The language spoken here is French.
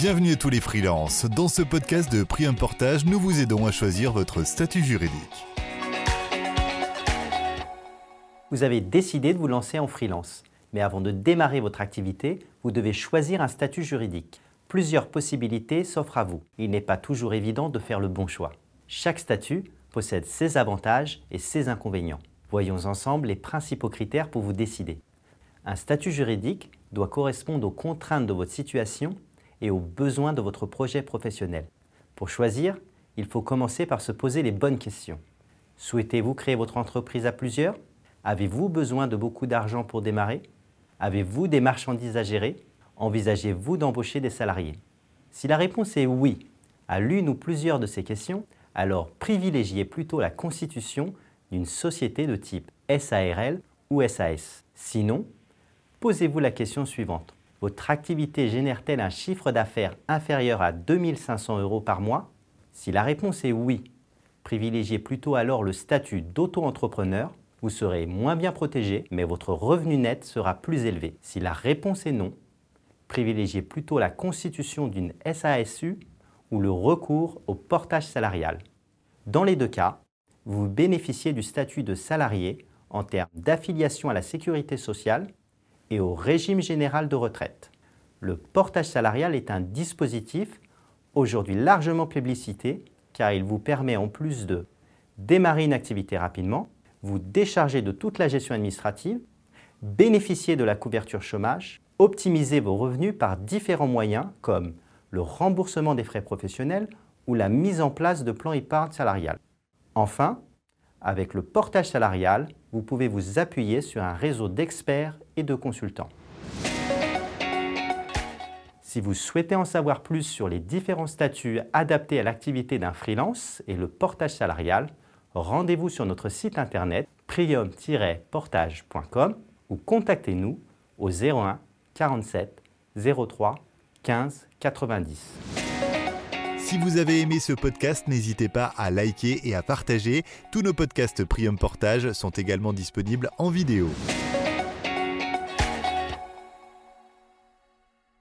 Bienvenue à tous les freelances. Dans ce podcast de Prix Portage, nous vous aidons à choisir votre statut juridique. Vous avez décidé de vous lancer en freelance. Mais avant de démarrer votre activité, vous devez choisir un statut juridique. Plusieurs possibilités s'offrent à vous. Il n'est pas toujours évident de faire le bon choix. Chaque statut possède ses avantages et ses inconvénients. Voyons ensemble les principaux critères pour vous décider. Un statut juridique doit correspondre aux contraintes de votre situation et aux besoins de votre projet professionnel. Pour choisir, il faut commencer par se poser les bonnes questions. Souhaitez-vous créer votre entreprise à plusieurs? Avez-vous besoin de beaucoup d'argent pour démarrer? Avez-vous des marchandises à gérer? Envisagez-vous d'embaucher des salariés? Si la réponse est oui à l'une ou plusieurs de ces questions, alors privilégiez plutôt la constitution d'une société de type SARL ou SAS. Sinon, posez-vous la question suivante. Votre activité génère-t-elle un chiffre d'affaires inférieur à 2500 euros par mois? Si la réponse est oui, privilégiez plutôt alors le statut d'auto-entrepreneur vous serez moins bien protégé, mais votre revenu net sera plus élevé. Si la réponse est non, privilégiez plutôt la constitution d'une SASU ou le recours au portage salarial. Dans les deux cas, vous bénéficiez du statut de salarié en termes d'affiliation à la sécurité sociale et au régime général de retraite. Le portage salarial est un dispositif aujourd'hui largement plébiscité car il vous permet en plus de démarrer une activité rapidement, vous décharger de toute la gestion administrative, bénéficier de la couverture chômage, optimiser vos revenus par différents moyens comme le remboursement des frais professionnels ou la mise en place de plans épargne salariale. Enfin, avec le portage salarial, vous pouvez vous appuyer sur un réseau d'experts et de consultants. Si vous souhaitez en savoir plus sur les différents statuts adaptés à l'activité d'un freelance et le portage salarial, rendez-vous sur notre site internet prium-portage.com ou contactez-nous au 01 47 03 15 90. Si vous avez aimé ce podcast, n'hésitez pas à liker et à partager. Tous nos podcasts Prium Portage sont également disponibles en vidéo.